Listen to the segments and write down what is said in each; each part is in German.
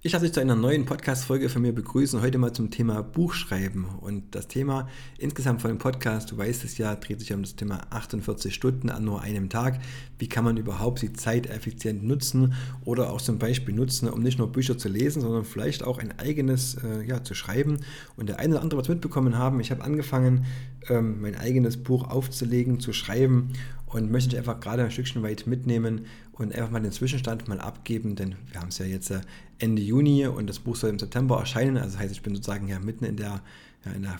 Ich darf dich zu einer neuen Podcast-Folge von mir begrüßen. Heute mal zum Thema Buchschreiben. Und das Thema insgesamt von dem Podcast, du weißt es ja, dreht sich um das Thema 48 Stunden an nur einem Tag. Wie kann man überhaupt die Zeit effizient nutzen oder auch zum Beispiel nutzen, um nicht nur Bücher zu lesen, sondern vielleicht auch ein eigenes äh, ja, zu schreiben. Und der eine oder andere was mitbekommen haben, ich habe angefangen, ähm, mein eigenes Buch aufzulegen, zu schreiben und möchte dich einfach gerade ein Stückchen weit mitnehmen und einfach mal den Zwischenstand mal abgeben, denn wir haben es ja jetzt äh, Ende Juni und das Buch soll im September erscheinen. Also das heißt, ich bin sozusagen ja mitten in der, ja, in der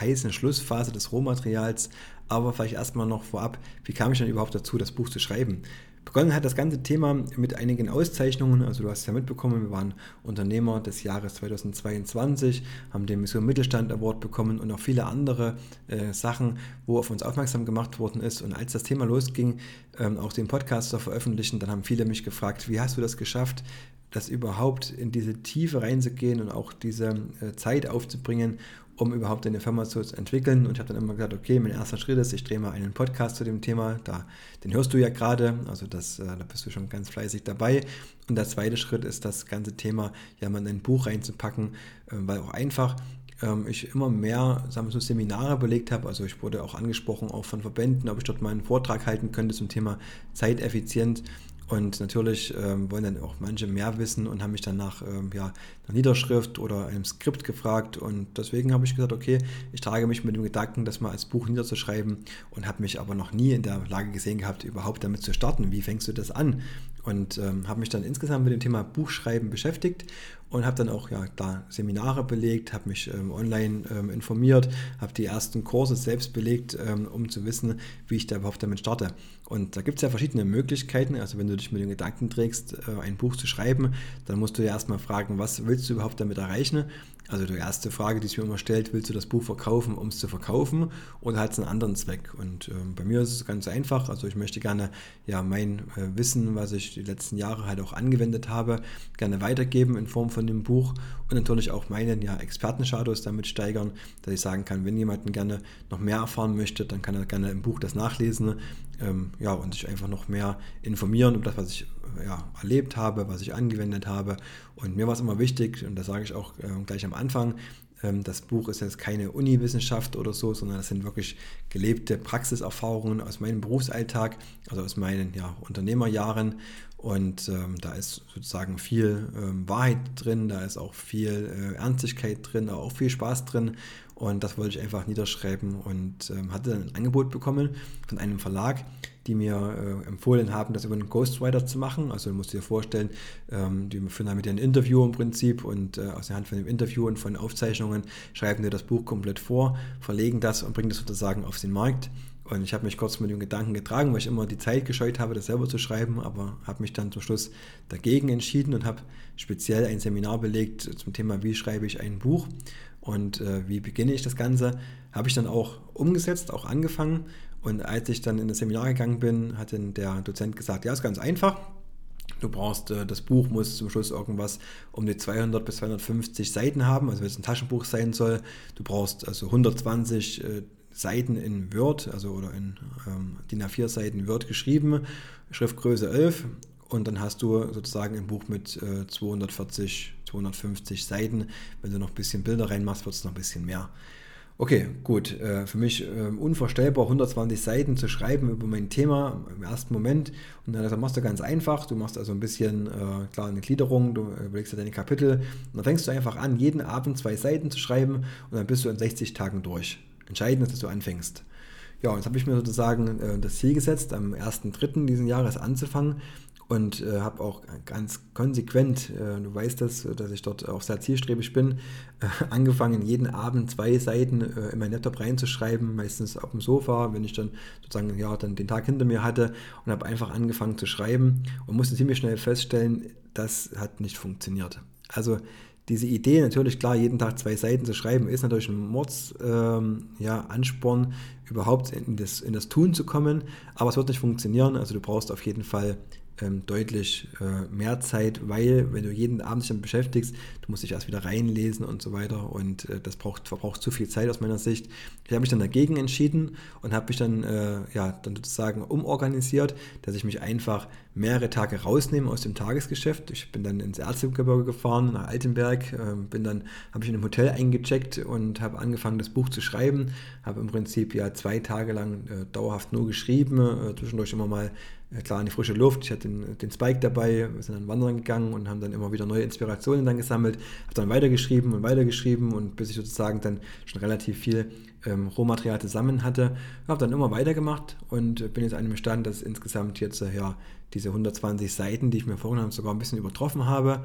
heißen Schlussphase des Rohmaterials. Aber vielleicht erstmal noch vorab, wie kam ich denn überhaupt dazu, das Buch zu schreiben? Begonnen hat das ganze Thema mit einigen Auszeichnungen. Also du hast es ja mitbekommen, wir waren Unternehmer des Jahres 2022, haben den Mission Mittelstand Award bekommen und auch viele andere äh, Sachen, wo auf uns aufmerksam gemacht worden ist. Und als das Thema losging, ähm, auch den Podcast zu veröffentlichen, dann haben viele mich gefragt, wie hast du das geschafft, das überhaupt in diese Tiefe reinzugehen und auch diese äh, Zeit aufzubringen, um überhaupt eine Firma zu entwickeln. Und ich habe dann immer gesagt, okay, mein erster Schritt ist, ich drehe mal einen Podcast zu dem Thema. Da, den hörst du ja gerade, also das, äh, da bist du schon ganz fleißig dabei. Und der zweite Schritt ist, das ganze Thema ja mal in ein Buch reinzupacken, äh, weil auch einfach ähm, ich immer mehr sagen wir so, Seminare belegt habe. Also ich wurde auch angesprochen, auch von Verbänden, ob ich dort mal einen Vortrag halten könnte zum Thema Zeiteffizient. Und natürlich ähm, wollen dann auch manche mehr wissen und haben mich dann nach ähm, ja, einer Niederschrift oder einem Skript gefragt. Und deswegen habe ich gesagt, okay, ich trage mich mit dem Gedanken, das mal als Buch niederzuschreiben und habe mich aber noch nie in der Lage gesehen gehabt, überhaupt damit zu starten. Wie fängst du das an? Und ähm, habe mich dann insgesamt mit dem Thema Buchschreiben beschäftigt und habe dann auch ja, da Seminare belegt, habe mich ähm, online ähm, informiert, habe die ersten Kurse selbst belegt, ähm, um zu wissen, wie ich da überhaupt damit starte. Und da gibt es ja verschiedene Möglichkeiten. Also wenn du dich mit dem Gedanken trägst, äh, ein Buch zu schreiben, dann musst du ja erstmal fragen, was willst du überhaupt damit erreichen? Also die erste Frage, die sich mir immer stellt, willst du das Buch verkaufen, um es zu verkaufen oder hat es einen anderen Zweck? Und äh, bei mir ist es ganz einfach. Also ich möchte gerne ja mein äh, Wissen, was ich die letzten Jahre halt auch angewendet habe, gerne weitergeben in Form von dem Buch und natürlich auch meinen ja, Expertenstatus damit steigern, dass ich sagen kann, wenn jemand gerne noch mehr erfahren möchte, dann kann er gerne im Buch das nachlesen ähm, ja, und sich einfach noch mehr informieren über das, was ich ja, erlebt habe, was ich angewendet habe. Und mir war es immer wichtig, und das sage ich auch äh, gleich am Anfang, das Buch ist jetzt keine Uniwissenschaft oder so, sondern das sind wirklich gelebte Praxiserfahrungen aus meinem Berufsalltag, also aus meinen ja, Unternehmerjahren. Und ähm, da ist sozusagen viel ähm, Wahrheit drin, da ist auch viel äh, Ernstigkeit drin, auch viel Spaß drin. Und das wollte ich einfach niederschreiben und ähm, hatte dann ein Angebot bekommen von einem Verlag, die mir äh, empfohlen haben, das über einen Ghostwriter zu machen. Also du musst dir vorstellen, ähm, die führen dann mit dir ein Interview im Prinzip und äh, aus der Hand von dem Interview und von Aufzeichnungen schreiben dir das Buch komplett vor, verlegen das und bringen das sozusagen auf den Markt. Und ich habe mich kurz mit dem Gedanken getragen, weil ich immer die Zeit gescheut habe, das selber zu schreiben, aber habe mich dann zum Schluss dagegen entschieden und habe speziell ein Seminar belegt zum Thema, wie schreibe ich ein Buch und äh, wie beginne ich das Ganze. Habe ich dann auch umgesetzt, auch angefangen. Und als ich dann in das Seminar gegangen bin, hat dann der Dozent gesagt, ja, ist ganz einfach. Du brauchst, äh, das Buch muss zum Schluss irgendwas um die 200 bis 250 Seiten haben, also wenn es ein Taschenbuch sein soll. Du brauchst also 120 äh, Seiten in Word, also oder in ähm, DIN A4 Seiten Word geschrieben, Schriftgröße 11 und dann hast du sozusagen ein Buch mit äh, 240, 250 Seiten. Wenn du noch ein bisschen Bilder reinmachst, wird es noch ein bisschen mehr. Okay, gut. Äh, für mich äh, unvorstellbar, 120 Seiten zu schreiben über mein Thema im ersten Moment. Und dann machst du ganz einfach. Du machst also ein bisschen, äh, klar, eine Gliederung, du überlegst dir deine Kapitel. Und dann fängst du einfach an, jeden Abend zwei Seiten zu schreiben. Und dann bist du in 60 Tagen durch. Entscheidend ist, dass du anfängst. Ja, und jetzt habe ich mir sozusagen äh, das Ziel gesetzt, am 1.3. diesen Jahres anzufangen und äh, habe auch ganz konsequent, äh, du weißt das, dass ich dort auch sehr zielstrebig bin, äh, angefangen, jeden Abend zwei Seiten äh, in mein Laptop reinzuschreiben, meistens auf dem Sofa, wenn ich dann sozusagen ja, dann den Tag hinter mir hatte und habe einfach angefangen zu schreiben und musste ziemlich schnell feststellen, das hat nicht funktioniert. Also diese Idee, natürlich klar, jeden Tag zwei Seiten zu schreiben, ist natürlich ein Mords ähm, ja, überhaupt in das, in das Tun zu kommen. Aber es wird nicht funktionieren. Also du brauchst auf jeden Fall ähm, deutlich äh, mehr Zeit, weil wenn du jeden Abend dich damit beschäftigst, du musst dich erst wieder reinlesen und so weiter und äh, das braucht, verbraucht zu viel Zeit aus meiner Sicht. Ich habe mich dann dagegen entschieden und habe mich dann, äh, ja, dann sozusagen umorganisiert, dass ich mich einfach mehrere Tage rausnehme aus dem Tagesgeschäft. Ich bin dann ins Erzgebirge gefahren, nach Altenberg, ähm, bin dann, habe ich in einem Hotel eingecheckt und habe angefangen, das Buch zu schreiben. Habe im Prinzip ja zwei Tage lang äh, dauerhaft nur geschrieben, äh, zwischendurch immer mal klar in die frische Luft. Ich hatte den, den Spike dabei, wir sind dann wandern gegangen und haben dann immer wieder neue Inspirationen dann gesammelt, habe dann weitergeschrieben und weitergeschrieben und bis ich sozusagen dann schon relativ viel ähm, Rohmaterial zusammen hatte, habe dann immer weitergemacht und bin jetzt an einem Stand, dass insgesamt jetzt äh, ja diese 120 Seiten, die ich mir vorgenommen habe, sogar ein bisschen übertroffen habe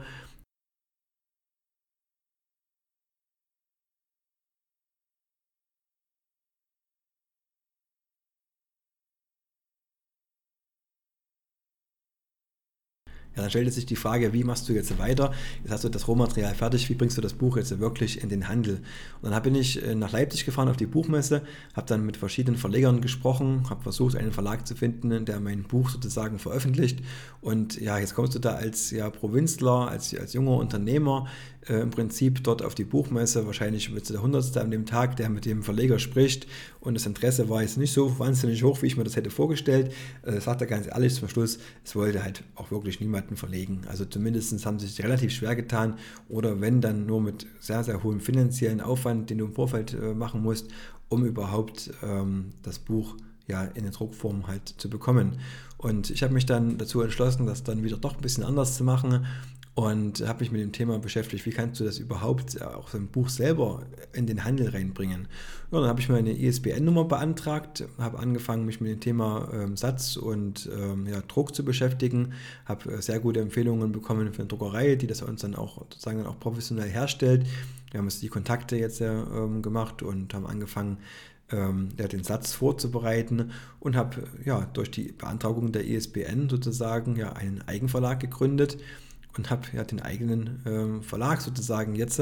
Ja, dann stellte sich die Frage, wie machst du jetzt weiter? Jetzt hast du das Rohmaterial fertig, wie bringst du das Buch jetzt wirklich in den Handel? Und dann bin ich äh, nach Leipzig gefahren auf die Buchmesse, habe dann mit verschiedenen Verlegern gesprochen, habe versucht, einen Verlag zu finden, der mein Buch sozusagen veröffentlicht. Und ja, jetzt kommst du da als ja, Provinzler, als, als junger Unternehmer äh, im Prinzip dort auf die Buchmesse. Wahrscheinlich wird der Hundertste an dem Tag, der mit dem Verleger spricht. Und das Interesse war jetzt nicht so wahnsinnig hoch, wie ich mir das hätte vorgestellt. Äh, sagt er ganz ehrlich zum Schluss, es wollte halt auch wirklich niemanden verlegen. Also zumindest haben sie sich relativ schwer getan. Oder wenn, dann nur mit sehr, sehr hohem finanziellen Aufwand, den du im Vorfeld äh, machen musst, um überhaupt ähm, das Buch ja, in der Druckform halt zu bekommen. Und ich habe mich dann dazu entschlossen, das dann wieder doch ein bisschen anders zu machen und habe mich mit dem Thema beschäftigt, wie kannst du das überhaupt auch so ein Buch selber in den Handel reinbringen. Ja, dann habe ich mir eine ISBN-Nummer beantragt, habe angefangen, mich mit dem Thema ähm, Satz und ähm, ja, Druck zu beschäftigen, habe äh, sehr gute Empfehlungen bekommen für eine Druckerei, die das uns dann auch sozusagen dann auch professionell herstellt. Wir haben uns die Kontakte jetzt ähm, gemacht und haben angefangen, ähm, ja, den Satz vorzubereiten und habe ja durch die Beantragung der ISBN sozusagen ja einen Eigenverlag gegründet und habe ja den eigenen äh, Verlag sozusagen jetzt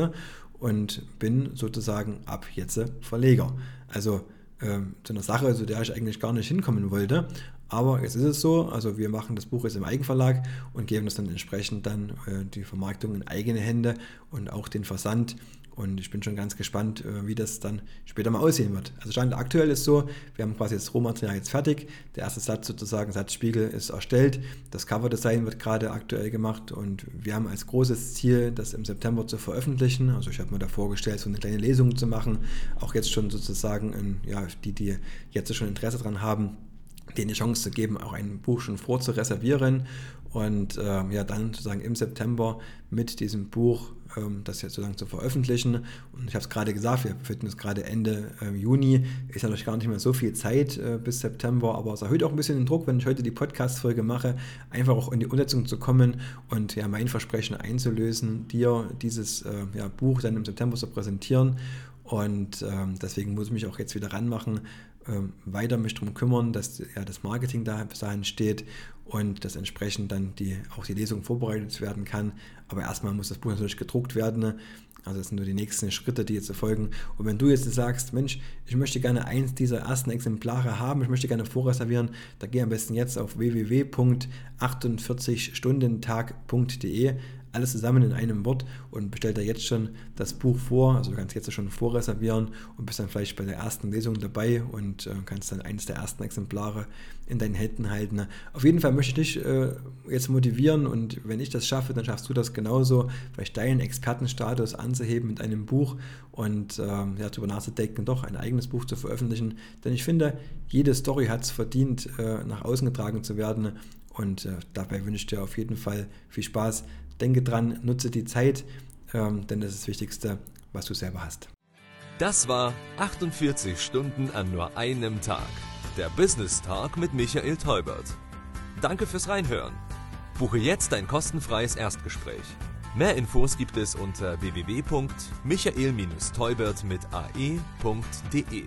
und bin sozusagen ab jetzt Verleger. Also äh, zu einer Sache, zu der ich eigentlich gar nicht hinkommen wollte. Aber jetzt ist es so, also wir machen das Buch jetzt im Eigenverlag und geben das dann entsprechend dann äh, die Vermarktung in eigene Hände und auch den Versand und ich bin schon ganz gespannt, äh, wie das dann später mal aussehen wird. Also Stand aktuell ist so, wir haben quasi das Rohmaterial jetzt fertig. Der erste Satz sozusagen, Satzspiegel ist erstellt. Das Coverdesign wird gerade aktuell gemacht und wir haben als großes Ziel, das im September zu veröffentlichen. Also ich habe mir da vorgestellt, so eine kleine Lesung zu machen. Auch jetzt schon sozusagen, ja, die, die jetzt schon Interesse daran haben, denen die Chance zu geben, auch ein Buch schon vorzureservieren und äh, ja, dann sozusagen im September mit diesem Buch ähm, das jetzt sozusagen zu veröffentlichen. Und ich habe es gerade gesagt, wir befinden uns gerade Ende äh, Juni, ist natürlich gar nicht mehr so viel Zeit äh, bis September, aber es erhöht auch ein bisschen den Druck, wenn ich heute die Podcast-Folge mache, einfach auch in die Umsetzung zu kommen und ja, mein Versprechen einzulösen, dir dieses äh, ja, Buch dann im September zu präsentieren. Und ähm, deswegen muss ich mich auch jetzt wieder ranmachen, ähm, weiter mich darum kümmern, dass ja, das Marketing da dahin steht und dass entsprechend dann die, auch die Lesung vorbereitet werden kann. Aber erstmal muss das Buch natürlich gedruckt werden. Also das sind nur die nächsten Schritte, die jetzt folgen. Und wenn du jetzt sagst, Mensch, ich möchte gerne eins dieser ersten Exemplare haben, ich möchte gerne vorreservieren, dann geh am besten jetzt auf www.48stundentag.de alles zusammen in einem Wort und bestell dir jetzt schon das Buch vor. Also du kannst jetzt schon vorreservieren und bist dann vielleicht bei der ersten Lesung dabei und äh, kannst dann eines der ersten Exemplare in deinen Händen halten. Auf jeden Fall möchte ich dich äh, jetzt motivieren und wenn ich das schaffe, dann schaffst du das genauso, vielleicht deinen Expertenstatus anzuheben mit einem Buch und äh, ja, darüber nachzudenken, doch ein eigenes Buch zu veröffentlichen. Denn ich finde, jede Story hat es verdient, nach außen getragen zu werden. Und dabei wünsche ich dir auf jeden Fall viel Spaß denke dran, nutze die Zeit, ähm, denn das ist das Wichtigste, was du selber hast. Das war 48 Stunden an nur einem Tag. Der Business Talk mit Michael Teubert. Danke fürs Reinhören. Buche jetzt dein kostenfreies Erstgespräch. Mehr Infos gibt es unter www.michael-teubert mit ae.de.